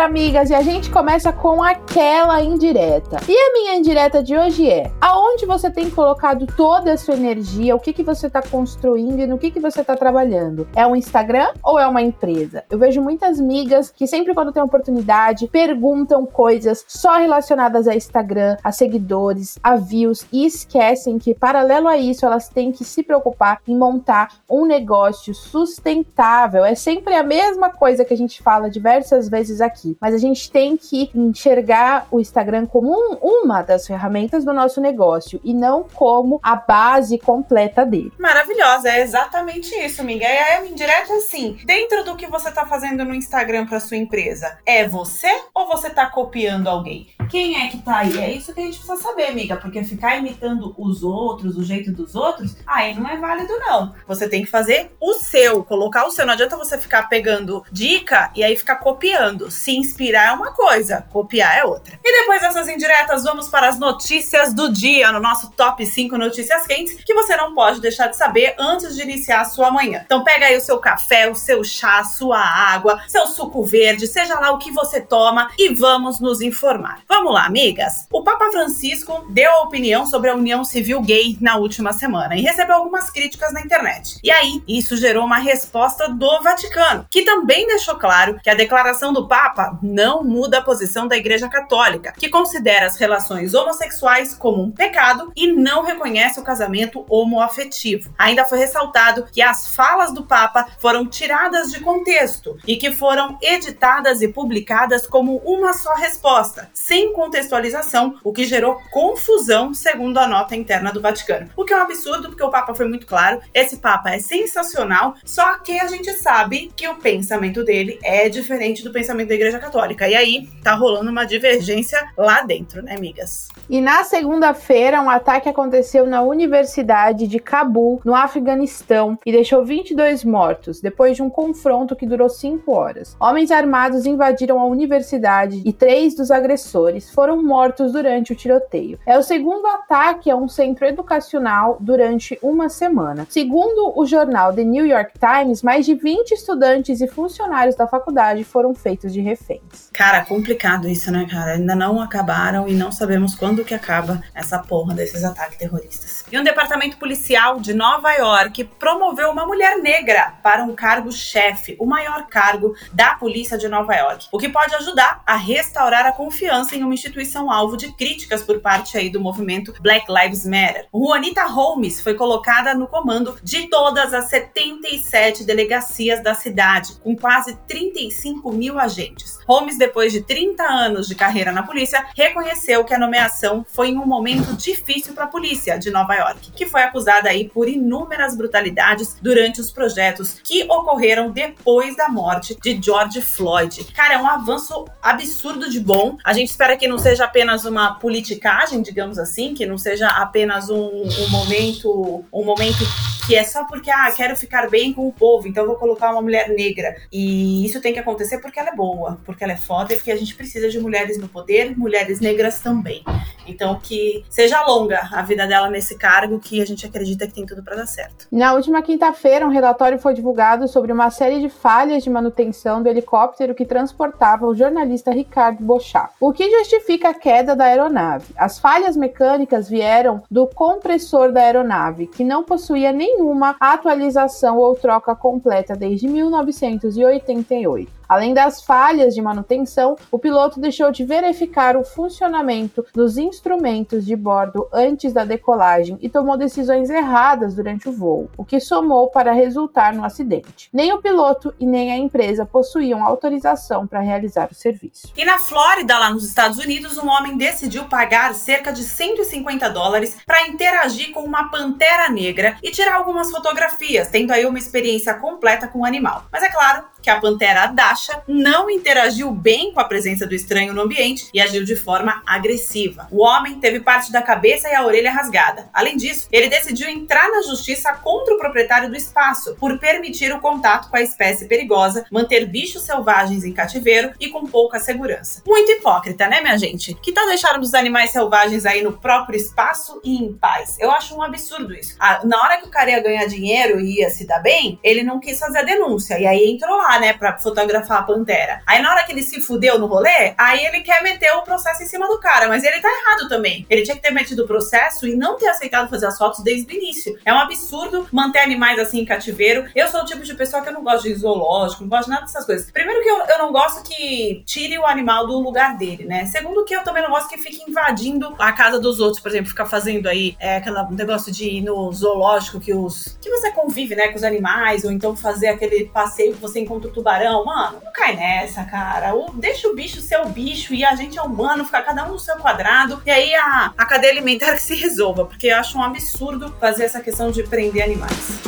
Amigas, e a gente começa com aquela indireta. E a minha indireta de hoje é: aonde você tem colocado toda a sua energia, o que, que você está construindo e no que, que você está trabalhando? É um Instagram ou é uma empresa? Eu vejo muitas amigas que sempre quando tem oportunidade perguntam coisas só relacionadas a Instagram, a seguidores, a views e esquecem que, paralelo a isso, elas têm que se preocupar em montar um negócio sustentável. É sempre a mesma coisa que a gente fala diversas vezes aqui, mas a gente tem que enxergar o Instagram como um, uma das ferramentas do nosso negócio e não como a base completa dele. Maravilhosa, é exatamente isso, amiga. E aí, indireta assim, dentro do que você tá fazendo no Instagram para sua empresa, é você ou você tá copiando alguém? Quem é que tá aí? É isso que a gente precisa saber, amiga, porque ficar imitando os outros, o jeito dos outros, aí não é válido não. Você tem que fazer o seu, colocar o seu. Não adianta você ficar pegando dica e aí ficar copiando. Se inspirar é uma coisa, copiar é outra. E depois dessas indiretas, vamos para as notícias do dia, no nosso top 5 notícias quentes, que você não pode deixar de saber antes de iniciar a sua manhã. Então pega aí o seu café, o seu chá, sua água, seu suco verde, seja lá o que você toma e vamos nos informar. Vamos lá, amigas. O Papa Francisco deu a opinião sobre a união civil gay na última semana e recebeu algumas críticas na internet. E aí, isso gerou uma resposta do Vaticano, que também deixou claro que a declaração do Papa não muda a posição da Igreja Católica, que considera as relações homossexuais como um pecado e não reconhece o casamento homoafetivo. Ainda foi ressaltado que as falas do Papa foram tiradas de contexto e que foram editadas e publicadas como uma só resposta, sem contextualização, o que gerou confusão, segundo a nota interna do Vaticano. O que é um absurdo, porque o Papa foi muito claro: esse Papa é sensacional, só que a gente sabe que o pensamento dele é diferente do pensamento da Igreja Católica. E aí tá rolando uma divergência lá dentro, né, amigas? E na segunda-feira, um ataque aconteceu na Universidade de Cabul, no Afeganistão, e deixou 22 mortos, depois de um confronto que durou 5 horas. Homens armados invadiram a universidade e três dos agressores foram mortos durante o tiroteio. É o segundo ataque a um centro educacional durante uma semana. Segundo o jornal The New York Times, mais de 20 estudantes e funcionários da faculdade foram feitos de reféns. Cara, complicado isso, né, cara? Ainda não acabaram e não sabemos quando que acaba essa porra desses ataques terroristas. E um departamento policial de Nova York promoveu uma mulher negra para um cargo chefe, o maior cargo da polícia de Nova York, o que pode ajudar a restaurar a confiança uma instituição alvo de críticas por parte aí do movimento Black Lives Matter. Juanita Holmes foi colocada no comando de todas as 77 delegacias da cidade, com quase 35 5 mil agentes. Holmes, depois de 30 anos de carreira na polícia, reconheceu que a nomeação foi em um momento difícil para a polícia de Nova York, que foi acusada aí por inúmeras brutalidades durante os projetos que ocorreram depois da morte de George Floyd. Cara, é um avanço absurdo de bom. A gente espera que não seja apenas uma politicagem, digamos assim, que não seja apenas um, um momento, um momento que é só porque ah, quero ficar bem com o povo, então vou colocar uma mulher negra. E isso tem que acontecer porque ela é boa, porque ela é foda e porque a gente precisa de mulheres no poder, mulheres negras também. Então que seja longa a vida dela nesse cargo, que a gente acredita que tem tudo para dar certo. Na última quinta-feira, um relatório foi divulgado sobre uma série de falhas de manutenção do helicóptero que transportava o jornalista Ricardo Bochá. O que justifica a queda da aeronave? As falhas mecânicas vieram do compressor da aeronave, que não possuía nenhum nenhuma atualização ou troca completa desde 1988. Além das falhas de manutenção, o piloto deixou de verificar o funcionamento dos instrumentos de bordo antes da decolagem e tomou decisões erradas durante o voo, o que somou para resultar no acidente. Nem o piloto e nem a empresa possuíam autorização para realizar o serviço. E na Flórida, lá nos Estados Unidos, um homem decidiu pagar cerca de 150 dólares para interagir com uma pantera negra e tirar algumas fotografias, tendo aí uma experiência completa com o animal. Mas é claro, que a pantera Dasha não interagiu bem com a presença do estranho no ambiente e agiu de forma agressiva. O homem teve parte da cabeça e a orelha rasgada. Além disso, ele decidiu entrar na justiça contra o proprietário do espaço por permitir o contato com a espécie perigosa, manter bichos selvagens em cativeiro e com pouca segurança. Muito hipócrita, né, minha gente? Que tal deixarmos os animais selvagens aí no próprio espaço e em paz? Eu acho um absurdo isso. Ah, na hora que o cara ia ganhar dinheiro e ia se dar bem, ele não quis fazer a denúncia. E aí entrou lá, né, pra fotografar a pantera. Aí na hora que ele se fudeu no rolê, aí ele quer meter o processo em cima do cara. Mas ele tá errado também. Ele tinha que ter metido o processo e não ter aceitado fazer as fotos desde o início. É um absurdo manter animais assim em cativeiro. Eu sou o tipo de pessoa que eu não gosto de zoológico, não gosto de nada dessas coisas. Primeiro que eu, eu não gosto que tire o animal do lugar dele, né? Segundo que eu também não gosto que fique invadindo a casa dos outros, por exemplo, ficar fazendo aí é, aquele negócio de ir no zoológico que os que você convive, né, com os animais, ou então fazer aquele passeio que você encontra o tubarão. Mano, não cai nessa, cara. Ou deixa o bicho ser o bicho e a gente é humano, ficar cada um no seu quadrado. E aí a, a cadeia alimentar que se resolva, porque eu acho um absurdo fazer essa questão de prender animais.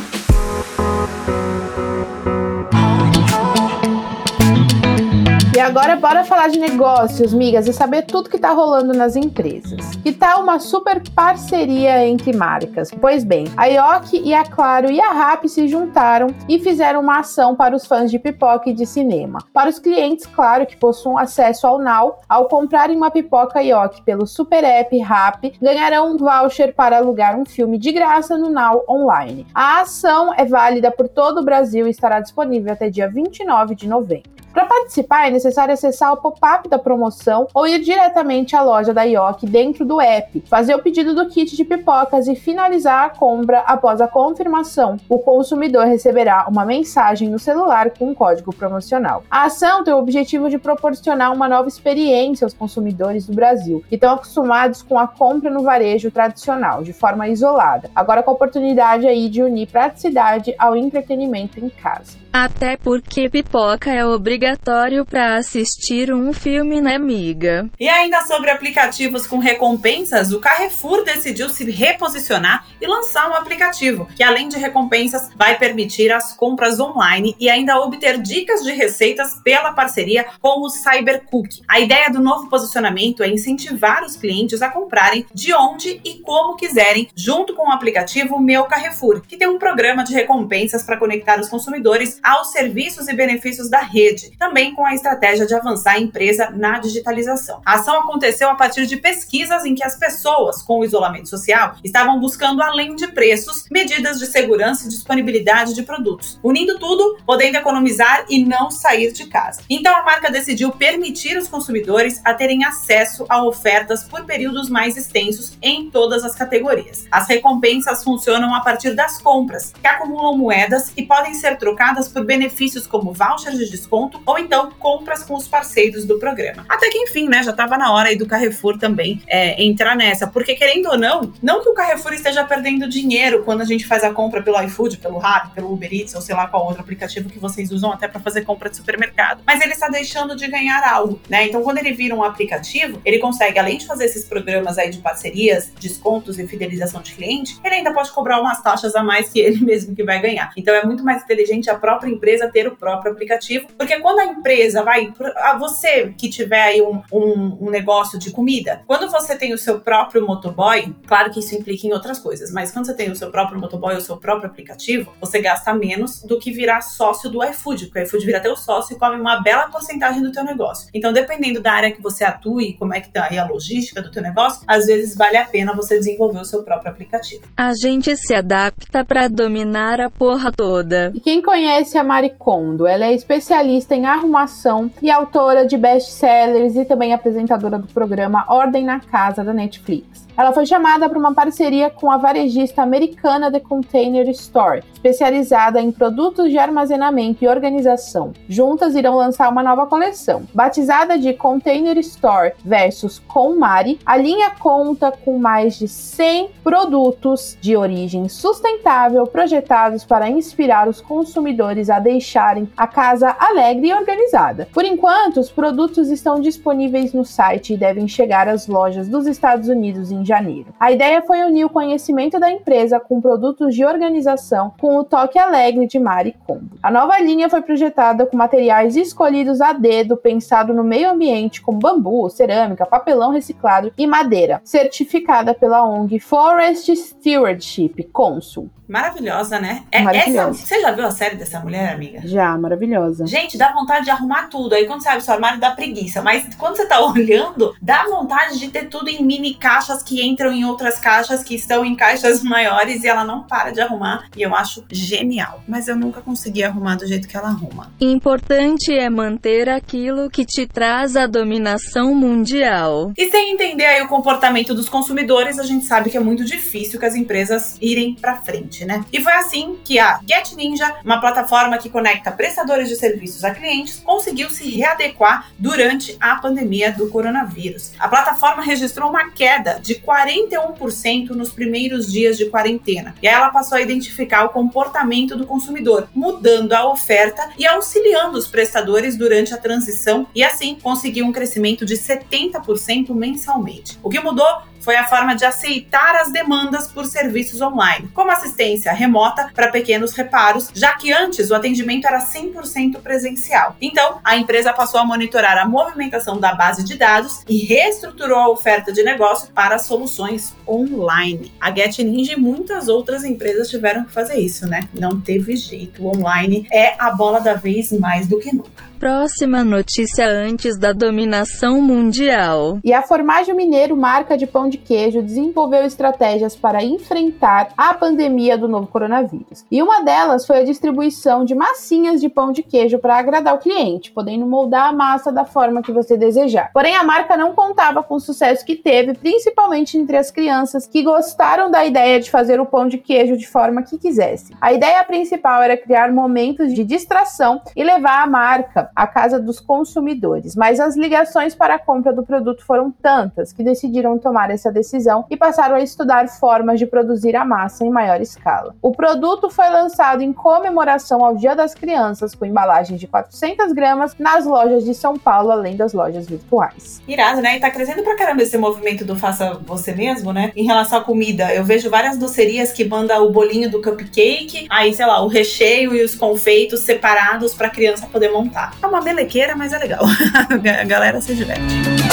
E agora bora falar de negócios, migas, e saber tudo que tá rolando nas empresas. Que tal uma super parceria entre marcas? Pois bem, a IOC e a Claro e a RAP se juntaram e fizeram uma ação para os fãs de pipoca e de cinema. Para os clientes, claro, que possuam acesso ao Now, ao comprarem uma pipoca IOC pelo Super App RAP, ganharão um voucher para alugar um filme de graça no Now online. A ação é válida por todo o Brasil e estará disponível até dia 29 de novembro. Para participar, é necessário acessar o pop-up da promoção ou ir diretamente à loja da IOC dentro do app, fazer o pedido do kit de pipocas e finalizar a compra após a confirmação. O consumidor receberá uma mensagem no celular com um código promocional. A ação tem o objetivo de proporcionar uma nova experiência aos consumidores do Brasil, que estão acostumados com a compra no varejo tradicional, de forma isolada, agora com a oportunidade aí de unir praticidade ao entretenimento em casa. Até porque pipoca é obrigatório para assistir um filme, né, amiga? E ainda sobre aplicativos com recompensas, o Carrefour decidiu se reposicionar e lançar um aplicativo que, além de recompensas, vai permitir as compras online e ainda obter dicas de receitas pela parceria com o Cybercook. A ideia do novo posicionamento é incentivar os clientes a comprarem de onde e como quiserem, junto com o aplicativo Meu Carrefour, que tem um programa de recompensas para conectar os consumidores aos serviços e benefícios da rede, também com a estratégia de avançar a empresa na digitalização. A ação aconteceu a partir de pesquisas em que as pessoas com o isolamento social estavam buscando, além de preços, medidas de segurança e disponibilidade de produtos, unindo tudo, podendo economizar e não sair de casa. Então a marca decidiu permitir os consumidores a terem acesso a ofertas por períodos mais extensos em todas as categorias. As recompensas funcionam a partir das compras, que acumulam moedas e podem ser trocadas por benefícios como vouchers de desconto ou então compras com os parceiros do programa. Até que enfim, né, já estava na hora aí do Carrefour também é, entrar nessa, porque querendo ou não, não que o Carrefour esteja perdendo dinheiro quando a gente faz a compra pelo iFood, pelo Rappi, pelo Uber Eats ou sei lá qual outro aplicativo que vocês usam até para fazer compra de supermercado, mas ele está deixando de ganhar algo, né? Então quando ele vira um aplicativo, ele consegue além de fazer esses programas aí de parcerias, descontos e fidelização de cliente, ele ainda pode cobrar umas taxas a mais que ele mesmo que vai ganhar. Então é muito mais inteligente a própria própria empresa ter o próprio aplicativo, porque quando a empresa vai, a você que tiver aí um, um, um, negócio de comida, quando você tem o seu próprio motoboy, claro que isso implica em outras coisas, mas quando você tem o seu próprio motoboy, o seu próprio aplicativo, você gasta menos do que virar sócio do iFood, porque o iFood vira teu sócio e come uma bela porcentagem do teu negócio. Então, dependendo da área que você atua como é que tá aí a logística do teu negócio, às vezes vale a pena você desenvolver o seu próprio aplicativo. A gente se adapta para dominar a porra toda. E quem conhece Patrícia Maricondo. Ela é especialista em arrumação e autora de best-sellers e também apresentadora do programa Ordem na Casa da Netflix. Ela foi chamada para uma parceria com a varejista americana The Container Store, especializada em produtos de armazenamento e organização. Juntas irão lançar uma nova coleção. Batizada de Container Store versus Conmari, a linha conta com mais de 100 produtos de origem sustentável projetados para inspirar os consumidores a deixarem a casa alegre e organizada. Por enquanto, os produtos estão disponíveis no site e devem chegar às lojas dos Estados Unidos em em janeiro. A ideia foi unir o conhecimento da empresa com produtos de organização com o toque alegre de Mari Combo. A nova linha foi projetada com materiais escolhidos a dedo, pensado no meio ambiente, como bambu, cerâmica, papelão reciclado e madeira, certificada pela ONG Forest Stewardship Consul. Maravilhosa, né? É, Maravilhosa. Essa, você já viu a série dessa mulher, amiga? Já, maravilhosa. Gente, dá vontade de arrumar tudo. Aí quando você abre seu armário, dá preguiça. Mas quando você tá olhando, dá vontade de ter tudo em mini caixas que entram em outras caixas que estão em caixas maiores e ela não para de arrumar. E eu acho genial. Mas eu nunca consegui arrumar do jeito que ela arruma. Importante é manter aquilo que te traz a dominação mundial. E sem entender aí o comportamento dos consumidores, a gente sabe que é muito difícil que as empresas irem pra frente, né? E foi assim que a Get Ninja, uma plataforma que conecta prestadores de serviços a clientes, conseguiu se readequar durante a pandemia do coronavírus. A plataforma registrou uma queda de 41% nos primeiros dias de quarentena. E ela passou a identificar o comportamento do consumidor, mudando a oferta e auxiliando os prestadores durante a transição e assim conseguiu um crescimento de 70% mensalmente. O que mudou foi a forma de aceitar as demandas por serviços online, como assistência remota para pequenos reparos, já que antes o atendimento era 100% presencial. Então, a empresa passou a monitorar a movimentação da base de dados e reestruturou a oferta de negócio para soluções online. A Get Ninja e muitas outras empresas tiveram que fazer isso, né? Não teve jeito. O online é a bola da vez mais do que nunca. Próxima notícia antes da dominação mundial. E a Formagem Mineiro, marca de pão de queijo, desenvolveu estratégias para enfrentar a pandemia do novo coronavírus. E uma delas foi a distribuição de massinhas de pão de queijo para agradar o cliente, podendo moldar a massa da forma que você desejar. Porém, a marca não contava com o sucesso que teve, principalmente entre as crianças que gostaram da ideia de fazer o pão de queijo de forma que quisesse. A ideia principal era criar momentos de distração e levar a marca à casa dos consumidores, mas as ligações para a compra do produto foram tantas que decidiram tomar essa decisão e passaram a estudar formas de produzir a massa em maior escala. O produto foi lançado em comemoração ao Dia das Crianças, com embalagem de 400 gramas nas lojas de São Paulo, além das lojas virtuais. Irado, né? E tá crescendo pra caramba esse movimento do faça você mesmo, né? Em relação à comida, eu vejo várias docerias que mandam o bolinho do cupcake, aí, sei lá, o recheio e os confeitos separados pra criança poder montar. É uma melequeira, mas é legal. A galera se diverte.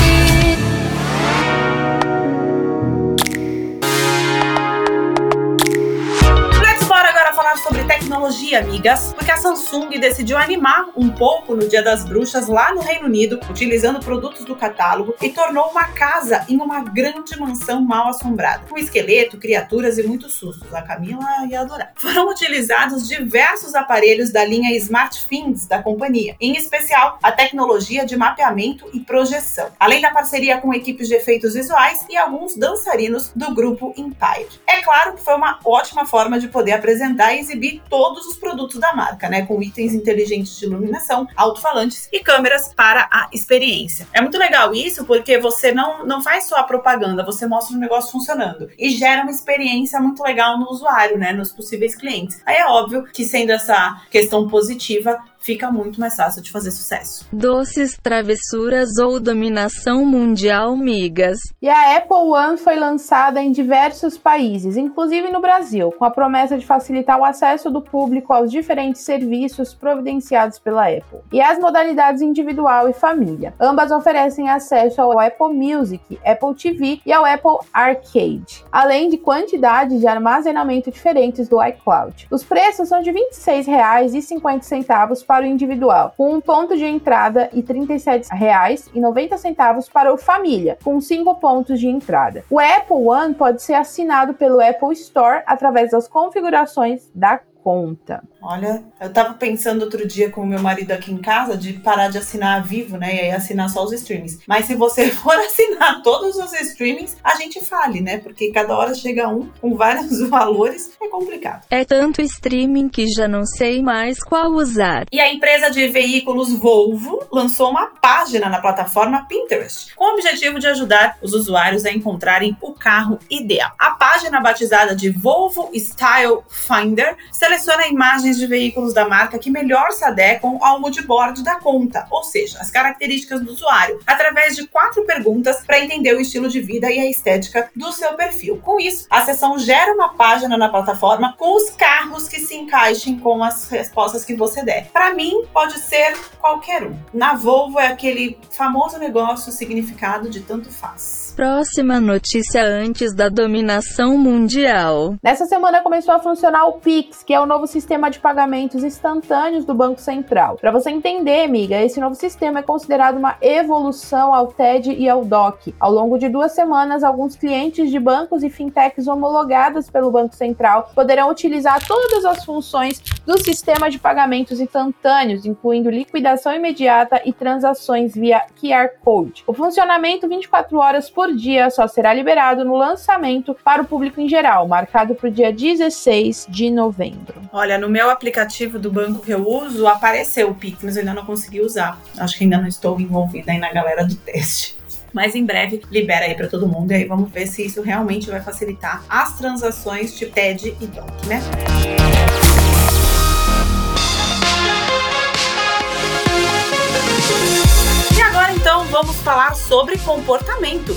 Falar sobre tecnologia, amigas, porque a Samsung decidiu animar um pouco no Dia das Bruxas lá no Reino Unido, utilizando produtos do catálogo e tornou uma casa em uma grande mansão mal assombrada, com esqueleto, criaturas e muitos sustos. A Camila ia adorar. Foram utilizados diversos aparelhos da linha SmartThings da companhia, em especial a tecnologia de mapeamento e projeção, além da parceria com equipes de efeitos visuais e alguns dançarinos do grupo Empire. É claro que foi uma ótima forma de poder apresentar exibir todos os produtos da marca, né, com itens inteligentes de iluminação, alto-falantes e câmeras para a experiência. É muito legal isso porque você não, não faz só a propaganda, você mostra o negócio funcionando e gera uma experiência muito legal no usuário, né, nos possíveis clientes. Aí é óbvio que sendo essa questão positiva, fica muito mais fácil de fazer sucesso. Doces, travessuras ou dominação mundial, migas. E a Apple One foi lançada em diversos países, inclusive no Brasil, com a promessa de facilitar o acesso do público aos diferentes serviços providenciados pela Apple. E as modalidades individual e família. Ambas oferecem acesso ao Apple Music, Apple TV e ao Apple Arcade, além de quantidades de armazenamento diferentes do iCloud. Os preços são de R$ 26,50 para o individual, com um ponto de entrada e R$ 37,90 para o família, com 5 pontos de entrada. O Apple One pode ser assinado pelo Apple Store através das configurações da conta. Olha, eu tava pensando outro dia com o meu marido aqui em casa de parar de assinar a Vivo, né? E aí assinar só os streamings. Mas se você for assinar todos os streamings, a gente fale, né? Porque cada hora chega um com vários valores, é complicado. É tanto streaming que já não sei mais qual usar. E a empresa de veículos Volvo lançou uma página na plataforma Pinterest, com o objetivo de ajudar os usuários a encontrarem o carro ideal. A página batizada de Volvo Style Finder Selecione imagens de veículos da marca que melhor se adequam ao moodboard da conta, ou seja, as características do usuário, através de quatro perguntas para entender o estilo de vida e a estética do seu perfil. Com isso, a sessão gera uma página na plataforma com os carros que se encaixem com as respostas que você der. Para mim, pode ser qualquer um. Na Volvo é aquele famoso negócio significado de tanto faz. Próxima notícia antes da dominação mundial. Nessa semana começou a funcionar o Pix, que é o novo sistema de pagamentos instantâneos do Banco Central. Para você entender, amiga, esse novo sistema é considerado uma evolução ao TED e ao DOC. Ao longo de duas semanas, alguns clientes de bancos e fintechs homologadas pelo Banco Central poderão utilizar todas as funções do sistema de pagamentos instantâneos, incluindo liquidação imediata e transações via QR Code. O funcionamento 24 horas por dia só será liberado no lançamento para o público em geral, marcado para o dia 16 de novembro. Olha, no meu aplicativo do banco que eu uso, apareceu o Pix, mas eu ainda não consegui usar. Acho que ainda não estou envolvida aí na galera do teste. Mas em breve libera aí para todo mundo e aí vamos ver se isso realmente vai facilitar as transações de TED e DOC, né? E agora então vamos falar sobre comportamento.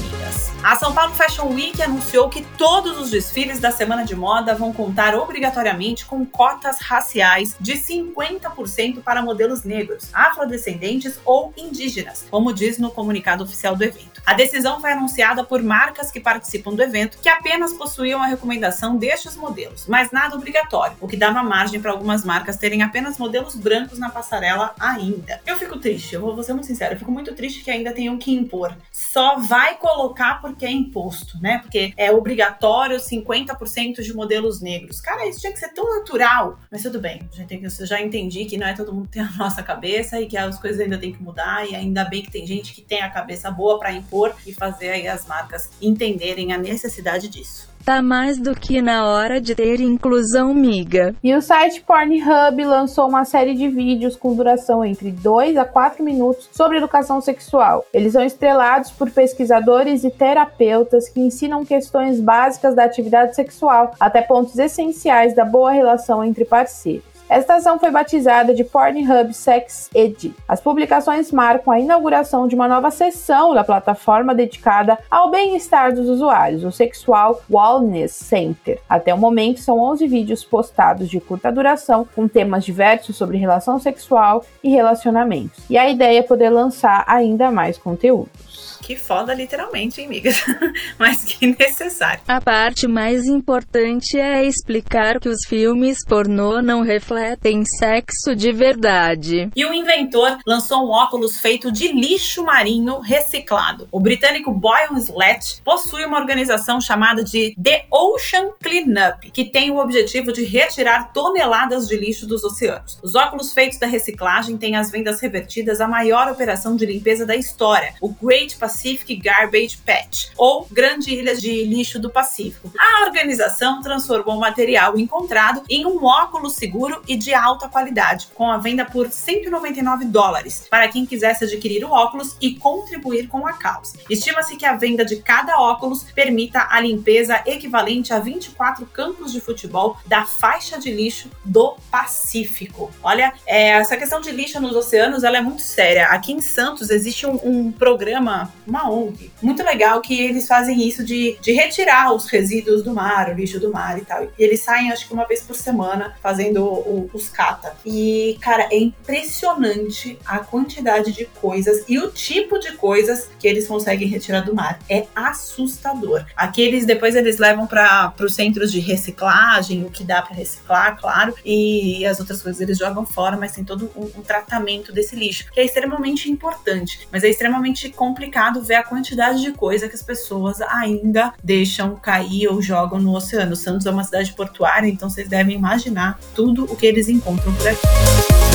A São Paulo Fashion Week anunciou que todos os desfiles da semana de moda vão contar obrigatoriamente com cotas raciais de 50% para modelos negros, afrodescendentes ou indígenas, como diz no comunicado oficial do evento. A decisão foi anunciada por marcas que participam do evento que apenas possuíam a recomendação destes modelos, mas nada obrigatório, o que dava margem para algumas marcas terem apenas modelos brancos na passarela ainda. Eu fico triste, eu vou ser muito sincero, eu fico muito triste que ainda tenham que impor. Só vai colocar porque é imposto, né? Porque é obrigatório 50% de modelos negros. Cara, isso tinha que ser tão natural. Mas tudo bem, já, já entendi que não é todo mundo que tem a nossa cabeça e que as coisas ainda tem que mudar. E ainda bem que tem gente que tem a cabeça boa para impor e fazer aí as marcas entenderem a necessidade disso. Tá mais do que na hora de ter inclusão miga. E o site Pornhub lançou uma série de vídeos com duração entre 2 a 4 minutos sobre educação sexual. Eles são estrelados por pesquisadores e terapeutas que ensinam questões básicas da atividade sexual até pontos essenciais da boa relação entre parceiros. Esta ação foi batizada de Pornhub Sex Ed. As publicações marcam a inauguração de uma nova seção da plataforma dedicada ao bem-estar dos usuários, o Sexual Wellness Center. Até o momento, são 11 vídeos postados de curta duração, com temas diversos sobre relação sexual e relacionamentos. E a ideia é poder lançar ainda mais conteúdos. Que foda, literalmente, hein, amigas? Mas que necessário. A parte mais importante é explicar que os filmes pornô não refletem sexo de verdade. E o inventor lançou um óculos feito de lixo marinho reciclado. O britânico Boyan Slat possui uma organização chamada de The Ocean Cleanup, que tem o objetivo de retirar toneladas de lixo dos oceanos. Os óculos feitos da reciclagem têm as vendas revertidas à maior operação de limpeza da história, o Great Pacific Pacific Garbage Patch, ou Grande Ilha de Lixo do Pacífico. A organização transformou o material encontrado em um óculos seguro e de alta qualidade, com a venda por 199 dólares para quem quisesse adquirir o óculos e contribuir com a causa. Estima-se que a venda de cada óculos permita a limpeza equivalente a 24 campos de futebol da faixa de lixo do Pacífico. Olha, é, essa questão de lixo nos oceanos ela é muito séria. Aqui em Santos existe um, um programa uma ONG. Muito legal que eles fazem isso de, de retirar os resíduos do mar, o lixo do mar e tal. E eles saem, acho que uma vez por semana, fazendo o, os cata. E, cara, é impressionante a quantidade de coisas e o tipo de coisas que eles conseguem retirar do mar. É assustador. Aqueles, depois eles levam para os centros de reciclagem, o que dá para reciclar, claro, e as outras coisas eles jogam fora, mas tem todo um, um tratamento desse lixo, que é extremamente importante, mas é extremamente complicado ver a quantidade de coisa que as pessoas ainda deixam cair ou jogam no oceano. Santos é uma cidade portuária, então vocês devem imaginar tudo o que eles encontram por aqui.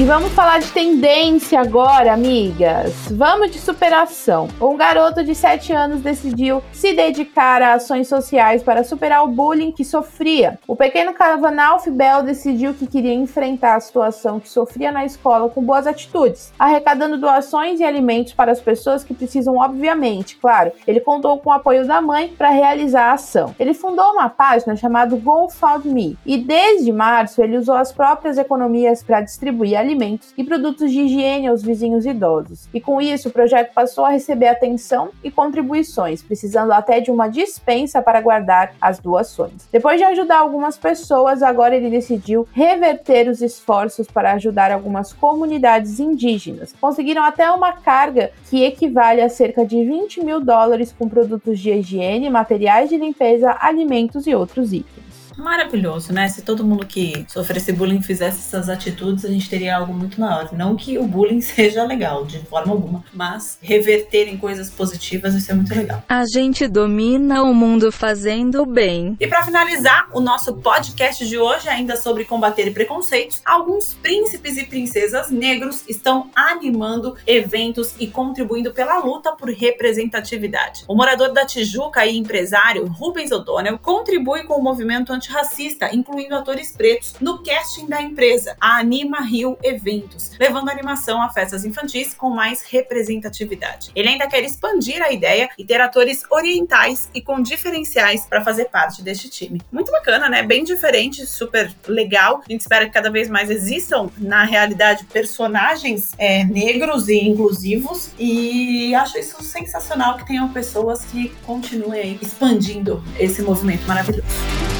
E vamos falar de tendência agora, amigas. Vamos de superação. Um garoto de 7 anos decidiu se dedicar a ações sociais para superar o bullying que sofria. O pequeno Cavanalf Bell decidiu que queria enfrentar a situação que sofria na escola com boas atitudes, arrecadando doações e alimentos para as pessoas que precisam, obviamente. Claro, ele contou com o apoio da mãe para realizar a ação. Ele fundou uma página chamada GoFundMe e desde março ele usou as próprias economias para distribuir alimentos e produtos de higiene aos vizinhos idosos. E com isso, o projeto passou a receber atenção e contribuições, precisando até de uma dispensa para guardar as doações. Depois de ajudar algumas pessoas, agora ele decidiu reverter os esforços para ajudar algumas comunidades indígenas. Conseguiram até uma carga que equivale a cerca de 20 mil dólares com produtos de higiene, materiais de limpeza, alimentos e outros itens maravilhoso, né? Se todo mundo que sofresse bullying fizesse essas atitudes, a gente teria algo muito maior. Não que o bullying seja legal, de forma alguma, mas reverter em coisas positivas, isso é muito legal. A gente domina o mundo fazendo bem. E para finalizar o nosso podcast de hoje, ainda sobre combater preconceitos, alguns príncipes e princesas negros estão animando eventos e contribuindo pela luta por representatividade. O morador da Tijuca e empresário Rubens O'Donnell contribui com o movimento anti racista, incluindo atores pretos, no casting da empresa, a Anima Rio Eventos, levando a animação a festas infantis com mais representatividade. Ele ainda quer expandir a ideia e ter atores orientais e com diferenciais para fazer parte deste time. Muito bacana, né? Bem diferente, super legal. A gente espera que cada vez mais existam, na realidade, personagens é, negros e inclusivos. E acho isso sensacional que tenham pessoas que continuem expandindo esse movimento maravilhoso.